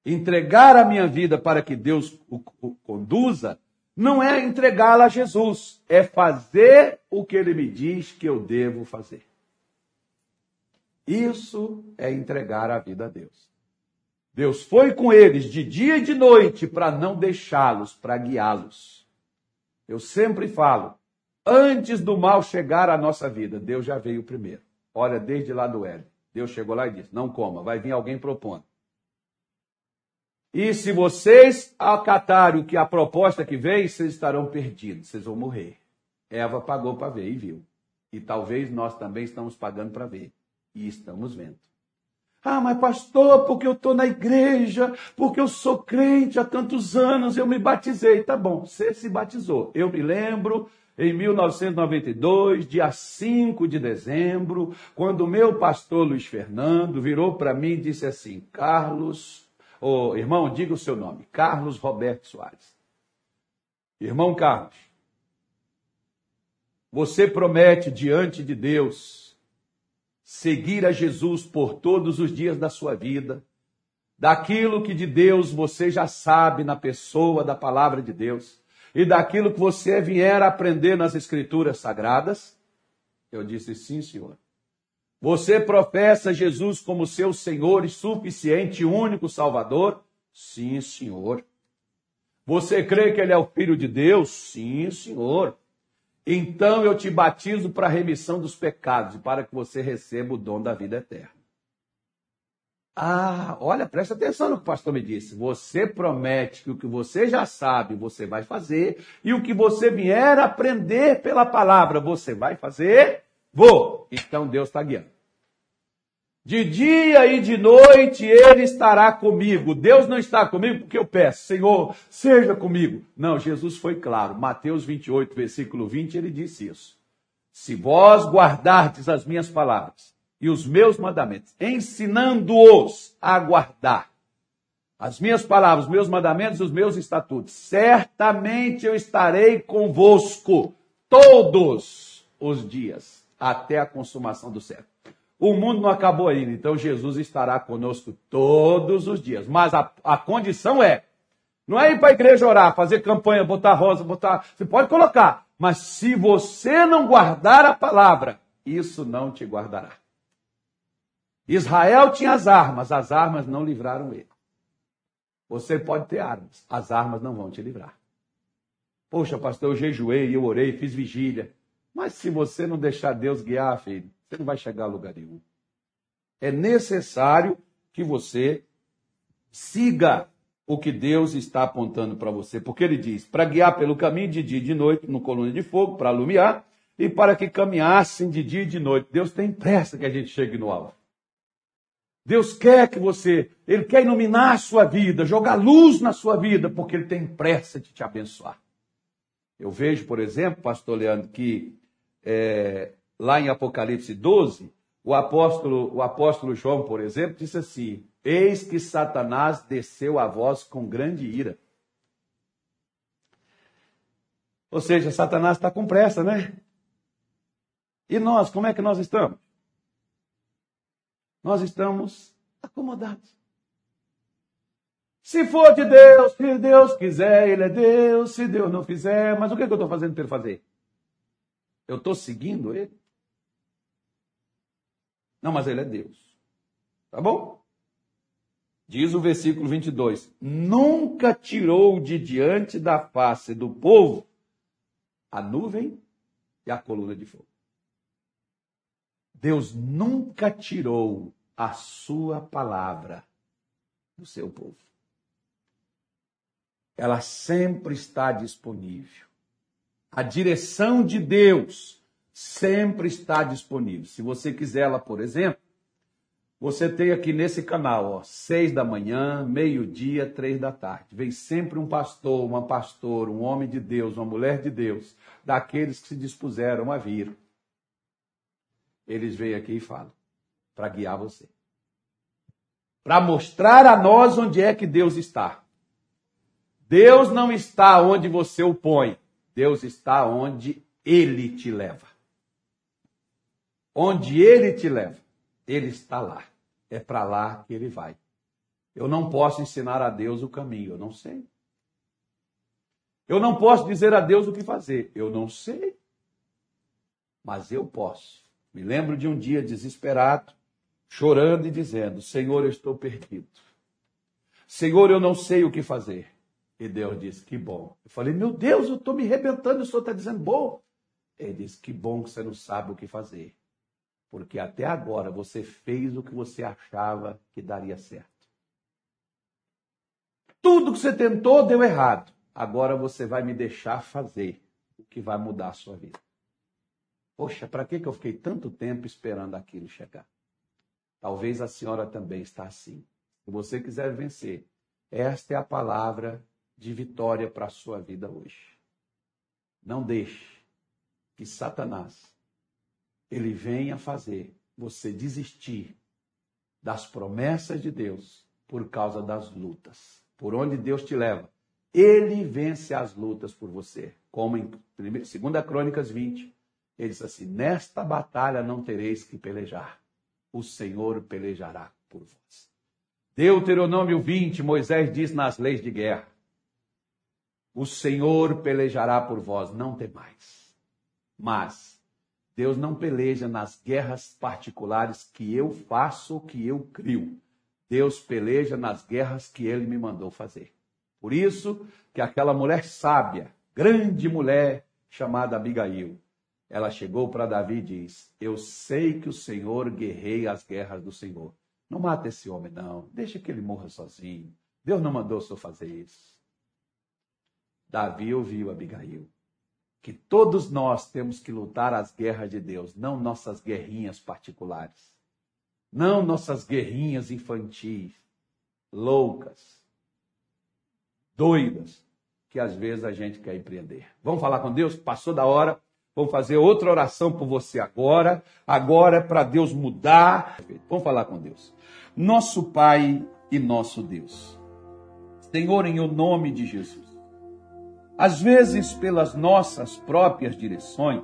Speaker 1: Entregar a minha vida para que Deus o, conduza não é entregá-la a Jesus, é fazer o que Ele me diz que eu devo fazer. Isso é entregar a vida a Deus. Deus foi com eles de dia e de noite para não deixá-los, para guiá-los. Eu sempre falo, antes do mal chegar à nossa vida, Deus já veio primeiro. Olha, desde lá do Éden. Deus chegou lá e disse: Não coma, vai vir alguém propondo. E se vocês acatarem o que a proposta que vem, vocês estarão perdidos, vocês vão morrer. Eva pagou para ver e viu. E talvez nós também estamos pagando para ver. E estamos vendo. Ah, mas pastor, porque eu estou na igreja, porque eu sou crente há tantos anos, eu me batizei. Tá bom, você se batizou. Eu me lembro, em 1992, dia 5 de dezembro, quando o meu pastor Luiz Fernando virou para mim e disse assim: Carlos, oh, irmão, diga o seu nome, Carlos Roberto Soares. Irmão Carlos, você promete diante de Deus seguir a Jesus por todos os dias da sua vida, daquilo que de Deus você já sabe na pessoa da palavra de Deus e daquilo que você vier a aprender nas Escrituras Sagradas? Eu disse, sim, senhor. Você professa Jesus como seu Senhor e suficiente único Salvador? Sim, senhor. Você crê que Ele é o Filho de Deus? Sim, senhor. Então eu te batizo para a remissão dos pecados e para que você receba o dom da vida eterna. Ah, olha, presta atenção no que o pastor me disse. Você promete que o que você já sabe, você vai fazer, e o que você vier aprender pela palavra, você vai fazer? Vou. Então Deus está guiando. De dia e de noite ele estará comigo. Deus não está comigo porque eu peço, Senhor, seja comigo. Não, Jesus foi claro. Mateus 28, versículo 20, ele disse isso. Se vós guardardes as minhas palavras e os meus mandamentos, ensinando-os a guardar as minhas palavras, os meus mandamentos, os meus estatutos, certamente eu estarei convosco todos os dias até a consumação do século. O mundo não acabou ainda, então Jesus estará conosco todos os dias. Mas a, a condição é: não é ir para a igreja orar, fazer campanha, botar rosa, botar. Você pode colocar, mas se você não guardar a palavra, isso não te guardará. Israel tinha as armas, as armas não livraram ele. Você pode ter armas, as armas não vão te livrar. Poxa, pastor, eu jejuei, eu orei, fiz vigília. Mas se você não deixar Deus guiar, filho, você não vai chegar a lugar nenhum. É necessário que você siga o que Deus está apontando para você, porque ele diz: para guiar pelo caminho de dia e de noite, no coluna de fogo, para alumiar, e para que caminhassem de dia e de noite. Deus tem pressa que a gente chegue no alvo. Deus quer que você, Ele quer iluminar a sua vida, jogar luz na sua vida, porque Ele tem pressa de te abençoar. Eu vejo, por exemplo, pastor Leandro, que é, lá em Apocalipse 12, o apóstolo, o apóstolo João, por exemplo, disse assim: Eis que Satanás desceu a vós com grande ira. Ou seja, Satanás está com pressa, né? E nós, como é que nós estamos? Nós estamos acomodados. Se for de Deus, se Deus quiser, Ele é Deus. Se Deus não fizer, mas o que, é que eu estou fazendo para Ele fazer? Eu estou seguindo Ele? Não, mas ele é Deus. Tá bom? Diz o versículo 22: Nunca tirou de diante da face do povo a nuvem e a coluna de fogo. Deus nunca tirou a sua palavra do seu povo. Ela sempre está disponível. A direção de Deus sempre está disponível. Se você quiser ela, por exemplo, você tem aqui nesse canal, ó, seis da manhã, meio-dia, três da tarde. Vem sempre um pastor, uma pastora, um homem de Deus, uma mulher de Deus, daqueles que se dispuseram a vir. Eles vêm aqui e falam para guiar você. Para mostrar a nós onde é que Deus está. Deus não está onde você o põe. Deus está onde ele te leva. Onde ele te leva, ele está lá. É para lá que ele vai. Eu não posso ensinar a Deus o caminho, eu não sei. Eu não posso dizer a Deus o que fazer, eu não sei. Mas eu posso. Me lembro de um dia desesperado, chorando e dizendo: Senhor, eu estou perdido. Senhor, eu não sei o que fazer. E Deus disse: Que bom. Eu falei: Meu Deus, eu estou me arrebentando, o Senhor está dizendo bom. Ele disse: Que bom que você não sabe o que fazer porque até agora você fez o que você achava que daria certo. Tudo que você tentou deu errado. Agora você vai me deixar fazer o que vai mudar a sua vida. Poxa, para que eu fiquei tanto tempo esperando aquilo chegar? Talvez a senhora também está assim. Se você quiser vencer, esta é a palavra de vitória para a sua vida hoje. Não deixe que Satanás ele venha fazer você desistir das promessas de Deus por causa das lutas. Por onde Deus te leva, ele vence as lutas por você. Como em 2 Crônicas 20, ele diz assim: Nesta batalha não tereis que pelejar, o Senhor pelejará por vós. Deuteronômio 20, Moisés diz nas leis de guerra: O Senhor pelejará por vós, não temais. Mas Deus não peleja nas guerras particulares que eu faço ou que eu crio. Deus peleja nas guerras que ele me mandou fazer. Por isso que aquela mulher sábia, grande mulher chamada Abigail, ela chegou para Davi e diz: Eu sei que o Senhor guerreia as guerras do Senhor. Não mata esse homem, não. Deixa que ele morra sozinho. Deus não mandou o senhor fazer isso. Davi ouviu Abigail. Que todos nós temos que lutar as guerras de Deus, não nossas guerrinhas particulares. Não nossas guerrinhas infantis, loucas, doidas que às vezes a gente quer empreender. Vamos falar com Deus? Passou da hora. Vamos fazer outra oração por você agora. Agora é para Deus mudar. Vamos falar com Deus. Nosso Pai e nosso Deus. Senhor, em o nome de Jesus. Às vezes, pelas nossas próprias direções,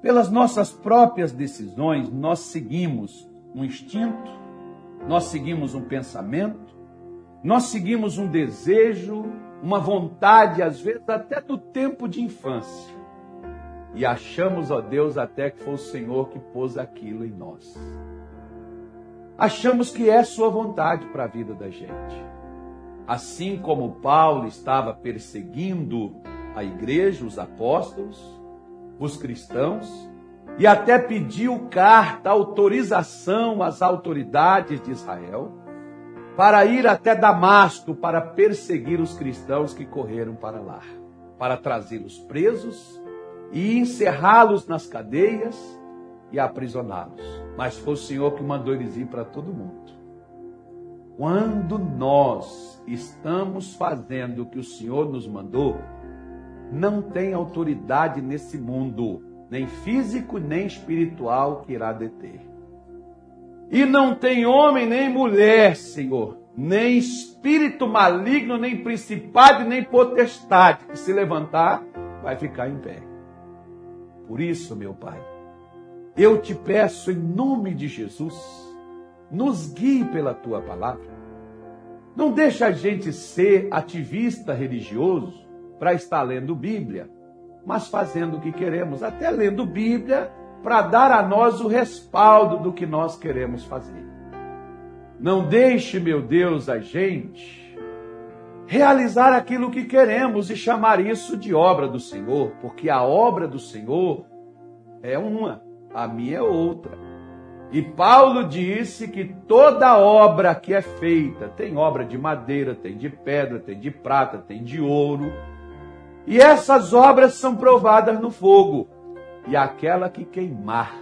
Speaker 1: pelas nossas próprias decisões, nós seguimos um instinto, nós seguimos um pensamento, nós seguimos um desejo, uma vontade, às vezes até do tempo de infância. E achamos, ó Deus, até que foi o Senhor que pôs aquilo em nós. Achamos que é Sua vontade para a vida da gente. Assim como Paulo estava perseguindo a igreja, os apóstolos, os cristãos, e até pediu carta, autorização às autoridades de Israel para ir até Damasco para perseguir os cristãos que correram para lá, para trazê-los presos e encerrá-los nas cadeias e aprisioná-los. Mas foi o Senhor que mandou eles ir para todo mundo. Quando nós estamos fazendo o que o Senhor nos mandou, não tem autoridade nesse mundo, nem físico nem espiritual, que irá deter. E não tem homem nem mulher, Senhor, nem espírito maligno, nem principado, nem potestade que se levantar vai ficar em pé. Por isso, meu Pai, eu te peço em nome de Jesus, nos guie pela tua palavra. Não deixa a gente ser ativista religioso para estar lendo Bíblia, mas fazendo o que queremos, até lendo Bíblia para dar a nós o respaldo do que nós queremos fazer. Não deixe, meu Deus, a gente realizar aquilo que queremos e chamar isso de obra do Senhor, porque a obra do Senhor é uma, a minha é outra. E Paulo disse que toda obra que é feita, tem obra de madeira, tem de pedra, tem de prata, tem de ouro, e essas obras são provadas no fogo e aquela que queimar.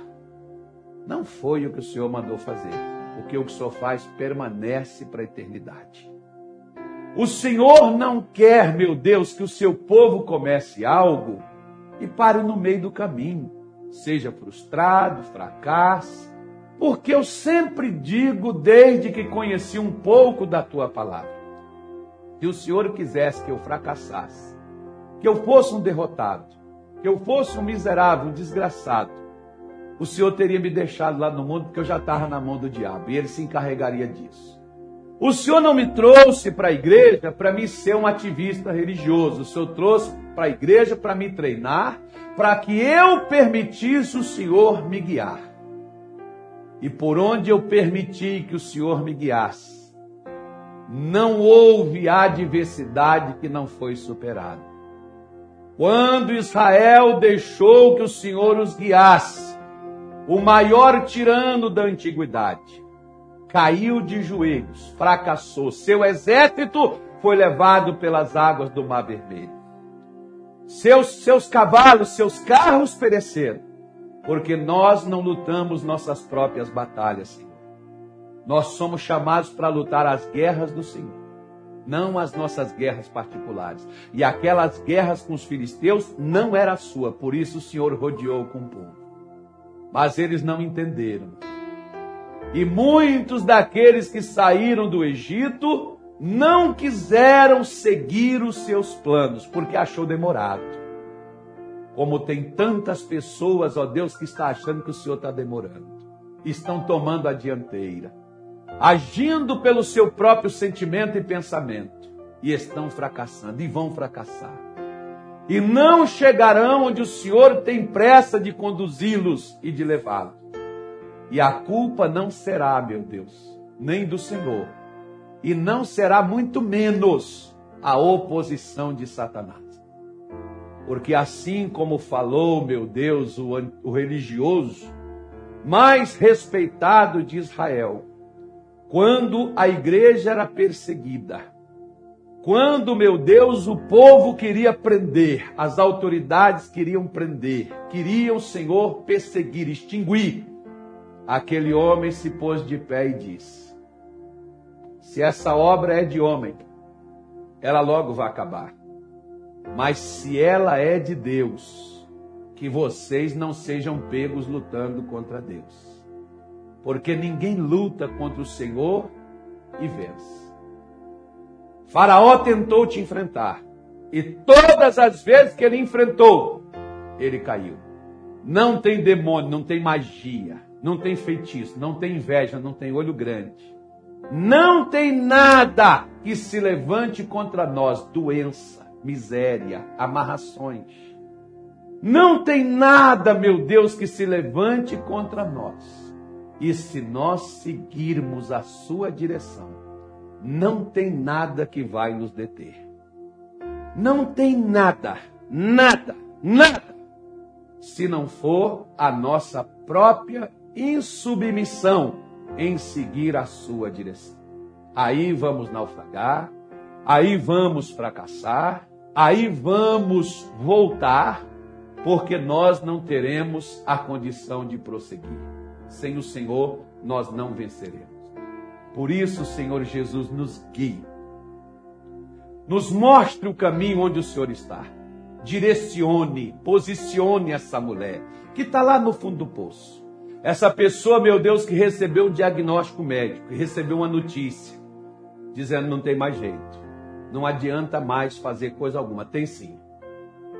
Speaker 1: Não foi o que o Senhor mandou fazer, porque o que o Senhor faz permanece para a eternidade. O Senhor não quer, meu Deus, que o seu povo comece algo e pare no meio do caminho, seja frustrado, fracasse, porque eu sempre digo, desde que conheci um pouco da tua palavra, se o Senhor quisesse que eu fracassasse, que eu fosse um derrotado, que eu fosse um miserável, um desgraçado, o Senhor teria me deixado lá no mundo porque eu já estava na mão do diabo e ele se encarregaria disso. O Senhor não me trouxe para a igreja para me ser um ativista religioso. O Senhor trouxe para a igreja para me treinar, para que eu permitisse o Senhor me guiar. E por onde eu permiti que o Senhor me guiasse, não houve adversidade que não foi superada. Quando Israel deixou que o Senhor os guiasse, o maior tirano da antiguidade caiu de joelhos, fracassou. Seu exército foi levado pelas águas do Mar Vermelho. Seus, seus cavalos, seus carros pereceram. Porque nós não lutamos nossas próprias batalhas, Senhor. Nós somos chamados para lutar as guerras do Senhor, não as nossas guerras particulares. E aquelas guerras com os filisteus não era sua, por isso o Senhor rodeou com o povo. Mas eles não entenderam. E muitos daqueles que saíram do Egito não quiseram seguir os seus planos, porque achou demorado. Como tem tantas pessoas, ó Deus, que está achando que o Senhor está demorando. Estão tomando a dianteira, agindo pelo seu próprio sentimento e pensamento, e estão fracassando, e vão fracassar. E não chegarão onde o Senhor tem pressa de conduzi-los e de levá-los. E a culpa não será, meu Deus, nem do Senhor, e não será muito menos a oposição de Satanás. Porque assim como falou, meu Deus, o, o religioso mais respeitado de Israel, quando a igreja era perseguida, quando, meu Deus, o povo queria prender, as autoridades queriam prender, queriam, Senhor, perseguir, extinguir, aquele homem se pôs de pé e disse: Se essa obra é de homem, ela logo vai acabar. Mas se ela é de Deus, que vocês não sejam pegos lutando contra Deus. Porque ninguém luta contra o Senhor e vence. Faraó tentou te enfrentar. E todas as vezes que ele enfrentou, ele caiu. Não tem demônio, não tem magia, não tem feitiço, não tem inveja, não tem olho grande. Não tem nada que se levante contra nós, doença miséria, amarrações. Não tem nada, meu Deus, que se levante contra nós. E se nós seguirmos a sua direção, não tem nada que vai nos deter. Não tem nada, nada, nada, se não for a nossa própria insubmissão em seguir a sua direção. Aí vamos naufragar, aí vamos fracassar, aí vamos voltar, porque nós não teremos a condição de prosseguir. Sem o Senhor, nós não venceremos. Por isso, Senhor Jesus, nos guie. Nos mostre o caminho onde o Senhor está. Direcione, posicione essa mulher que está lá no fundo do poço. Essa pessoa, meu Deus, que recebeu um diagnóstico médico, que recebeu uma notícia, dizendo não tem mais jeito não adianta mais fazer coisa alguma. Tem sim.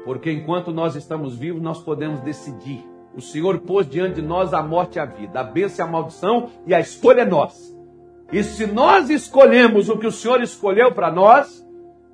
Speaker 1: Porque enquanto nós estamos vivos, nós podemos decidir. O Senhor pôs diante de nós a morte e a vida, a bênção e a maldição, e a escolha é nossa. E se nós escolhemos o que o Senhor escolheu para nós,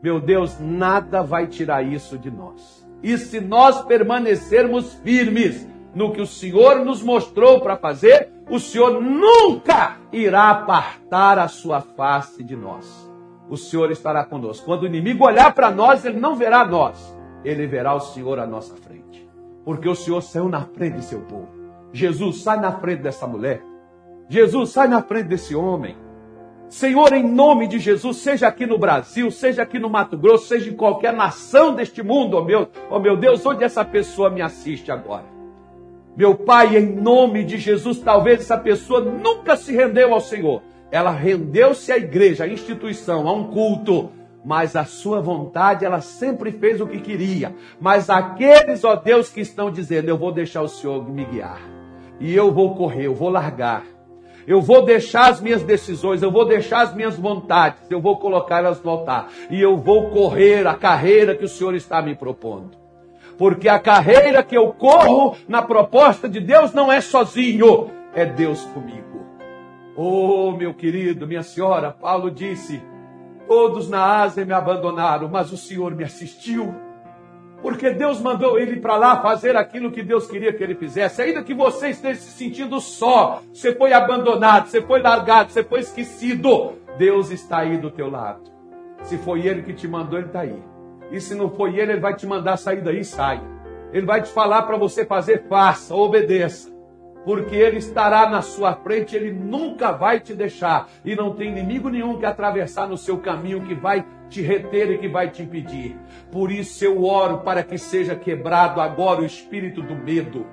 Speaker 1: meu Deus, nada vai tirar isso de nós. E se nós permanecermos firmes no que o Senhor nos mostrou para fazer, o Senhor nunca irá apartar a sua face de nós o Senhor estará conosco. Quando o inimigo olhar para nós, ele não verá nós, ele verá o Senhor à nossa frente. Porque o Senhor saiu na frente de seu povo. Jesus, sai na frente dessa mulher. Jesus, sai na frente desse homem. Senhor, em nome de Jesus, seja aqui no Brasil, seja aqui no Mato Grosso, seja em qualquer nação deste mundo, ó oh meu, oh meu Deus, onde essa pessoa me assiste agora. Meu Pai, em nome de Jesus, talvez essa pessoa nunca se rendeu ao Senhor, ela rendeu-se à igreja, à instituição, a um culto, mas a sua vontade ela sempre fez o que queria. Mas aqueles, ó Deus, que estão dizendo: Eu vou deixar o Senhor me guiar, e eu vou correr, eu vou largar, eu vou deixar as minhas decisões, eu vou deixar as minhas vontades, eu vou colocá-las no altar, e eu vou correr a carreira que o Senhor está me propondo. Porque a carreira que eu corro na proposta de Deus não é sozinho, é Deus comigo. Oh, meu querido, minha senhora, Paulo disse: Todos na Ásia me abandonaram, mas o Senhor me assistiu. Porque Deus mandou ele para lá fazer aquilo que Deus queria que ele fizesse. Ainda que você esteja se sentindo só, você foi abandonado, você foi largado, você foi esquecido, Deus está aí do teu lado. Se foi ele que te mandou, ele está aí. E se não foi ele, ele vai te mandar sair daí, sai. Ele vai te falar para você fazer, faça, obedeça porque Ele estará na sua frente, Ele nunca vai te deixar, e não tem inimigo nenhum que atravessar no seu caminho que vai te reter e que vai te impedir. Por isso eu oro para que seja quebrado agora o espírito do medo.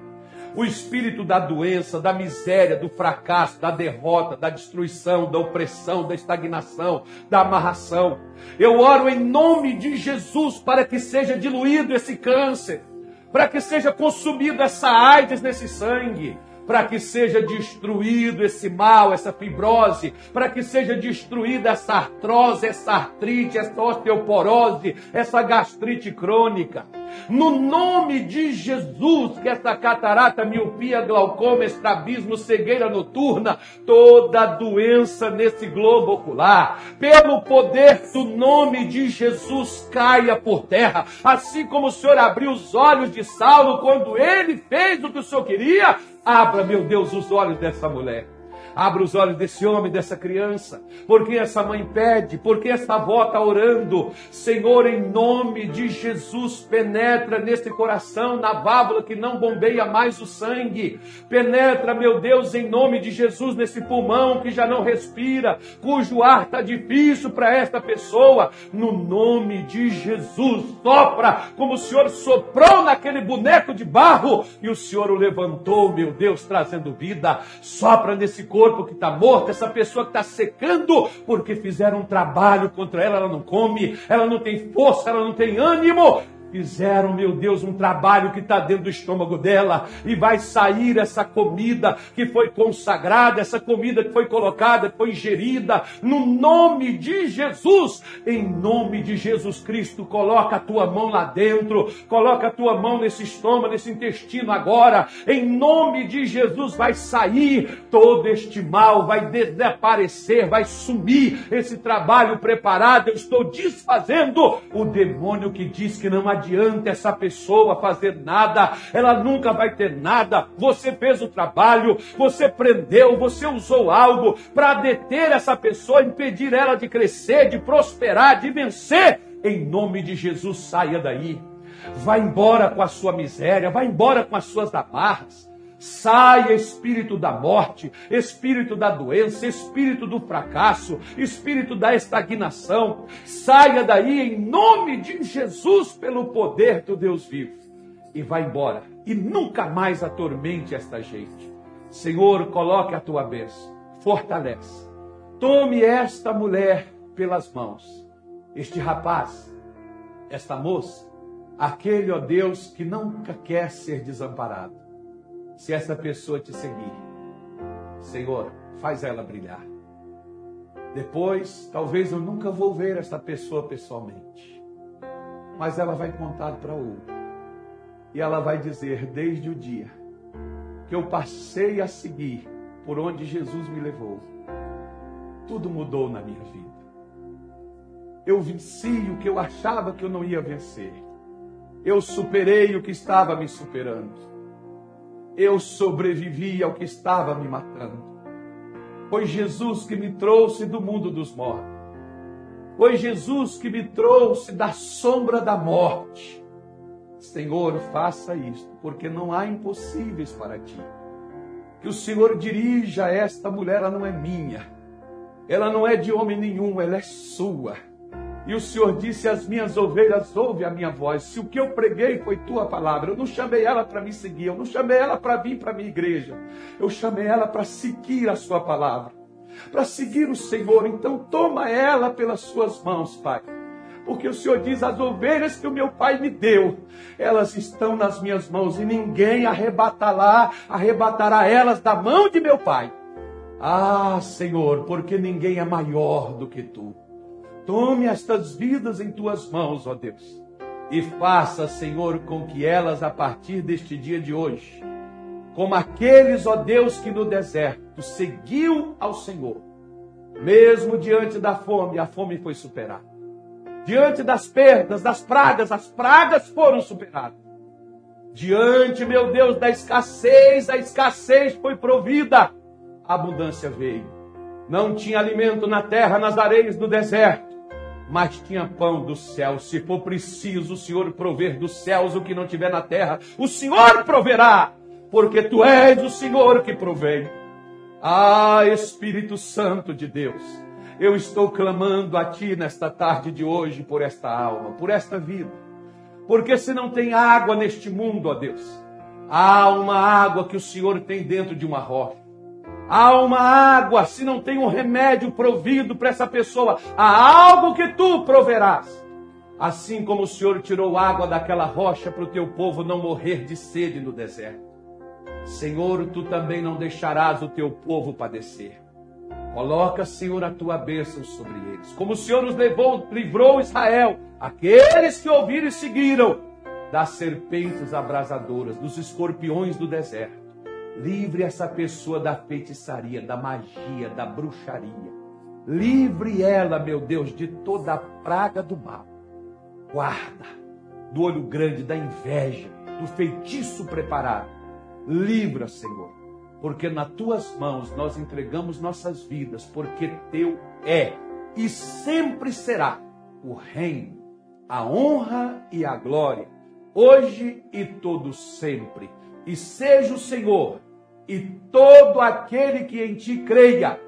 Speaker 1: o espírito da doença, da miséria, do fracasso, da derrota, da destruição, da opressão, da estagnação, da amarração. Eu oro em nome de Jesus para que seja diluído esse câncer, para que seja consumido essa AIDS nesse sangue para que seja destruído esse mal, essa fibrose, para que seja destruída essa artrose, essa artrite, essa osteoporose, essa gastrite crônica. No nome de Jesus, que essa catarata, miopia, glaucoma, estrabismo, cegueira noturna, toda doença nesse globo ocular, pelo poder do nome de Jesus, caia por terra. Assim como o Senhor abriu os olhos de Saulo quando ele fez o que o Senhor queria, Abra, meu Deus, os olhos dessa mulher. Abra os olhos desse homem, dessa criança. Porque essa mãe pede, porque essa avó está orando. Senhor, em nome de Jesus, penetra nesse coração, na válvula que não bombeia mais o sangue. Penetra, meu Deus, em nome de Jesus, nesse pulmão que já não respira, cujo ar está difícil para esta pessoa. No nome de Jesus, sopra como o Senhor soprou naquele boneco de barro e o Senhor o levantou, meu Deus, trazendo vida. Sopra nesse corpo corpo que está morto, essa pessoa que está secando, porque fizeram um trabalho contra ela, ela não come, ela não tem força, ela não tem ânimo, fizeram, meu Deus, um trabalho que está dentro do estômago dela e vai sair essa comida que foi consagrada, essa comida que foi colocada, que foi ingerida, no nome de Jesus, em nome de Jesus Cristo, coloca a tua mão lá dentro, coloca a tua mão nesse estômago, nesse intestino agora, em nome de Jesus vai sair todo este mal, vai desaparecer, vai sumir esse trabalho preparado, eu estou desfazendo o demônio que diz que não adianta adianta essa pessoa fazer nada, ela nunca vai ter nada. Você fez o trabalho, você prendeu, você usou algo para deter essa pessoa, impedir ela de crescer, de prosperar, de vencer. Em nome de Jesus, saia daí. Vá embora com a sua miséria, vá embora com as suas amarras. Saia espírito da morte, espírito da doença, espírito do fracasso, espírito da estagnação. Saia daí em nome de Jesus pelo poder do Deus vivo. E vá embora. E nunca mais atormente esta gente. Senhor, coloque a tua bênção. Fortalece. Tome esta mulher pelas mãos. Este rapaz, esta moça, aquele, ó Deus, que nunca quer ser desamparado se essa pessoa te seguir. Senhor, faz ela brilhar. Depois, talvez eu nunca vou ver essa pessoa pessoalmente, mas ela vai contar para outro. E ela vai dizer, desde o dia que eu passei a seguir por onde Jesus me levou, tudo mudou na minha vida. Eu venci o que eu achava que eu não ia vencer. Eu superei o que estava me superando eu sobrevivi ao que estava me matando. Foi Jesus que me trouxe do mundo dos mortos. Foi Jesus que me trouxe da sombra da morte. Senhor, faça isto, porque não há impossíveis para ti. Que o Senhor dirija esta mulher, ela não é minha. Ela não é de homem nenhum, ela é sua. E o Senhor disse: As minhas ovelhas ouvem a minha voz. Se o que eu preguei foi tua palavra, eu não chamei ela para me seguir, eu não chamei ela para vir para a minha igreja. Eu chamei ela para seguir a sua palavra, para seguir o Senhor. Então, toma ela pelas suas mãos, Pai. Porque o Senhor diz: As ovelhas que o meu Pai me deu, elas estão nas minhas mãos e ninguém arrebatará, arrebatará elas da mão de meu Pai. Ah, Senhor, porque ninguém é maior do que tu. Tome estas vidas em tuas mãos, ó Deus, e faça, Senhor, com que elas, a partir deste dia de hoje, como aqueles, ó Deus, que no deserto seguiu ao Senhor, mesmo diante da fome, a fome foi superada. Diante das perdas, das pragas, as pragas foram superadas. Diante, meu Deus, da escassez, a escassez foi provida, a abundância veio. Não tinha alimento na terra, nas areias do deserto mas tinha pão do céu. Se for preciso o Senhor prover dos céus o que não tiver na terra, o Senhor proverá, porque tu és o Senhor que provém. Ah, Espírito Santo de Deus, eu estou clamando a Ti nesta tarde de hoje por esta alma, por esta vida. Porque se não tem água neste mundo, ó Deus, Há uma água que o Senhor tem dentro de uma rocha. Há uma água, se não tem um remédio provido para essa pessoa, há algo que tu proverás. Assim como o Senhor tirou água daquela rocha para o teu povo não morrer de sede no deserto. Senhor, tu também não deixarás o teu povo padecer. Coloca, Senhor, a tua bênção sobre eles. Como o Senhor nos levou, livrou Israel, aqueles que ouviram e seguiram, das serpentes abrasadoras, dos escorpiões do deserto. Livre essa pessoa da feitiçaria, da magia, da bruxaria. Livre ela, meu Deus, de toda a praga do mal. Guarda do olho grande, da inveja, do feitiço preparado. Livra, Senhor porque nas tuas mãos nós entregamos nossas vidas, porque teu é e sempre será o reino, a honra e a glória, hoje e todo sempre. E seja o Senhor e todo aquele que em ti creia,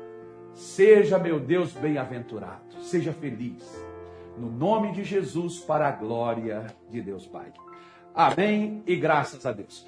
Speaker 1: seja, meu Deus, bem-aventurado, seja feliz. No nome de Jesus, para a glória de Deus Pai. Amém e graças a Deus.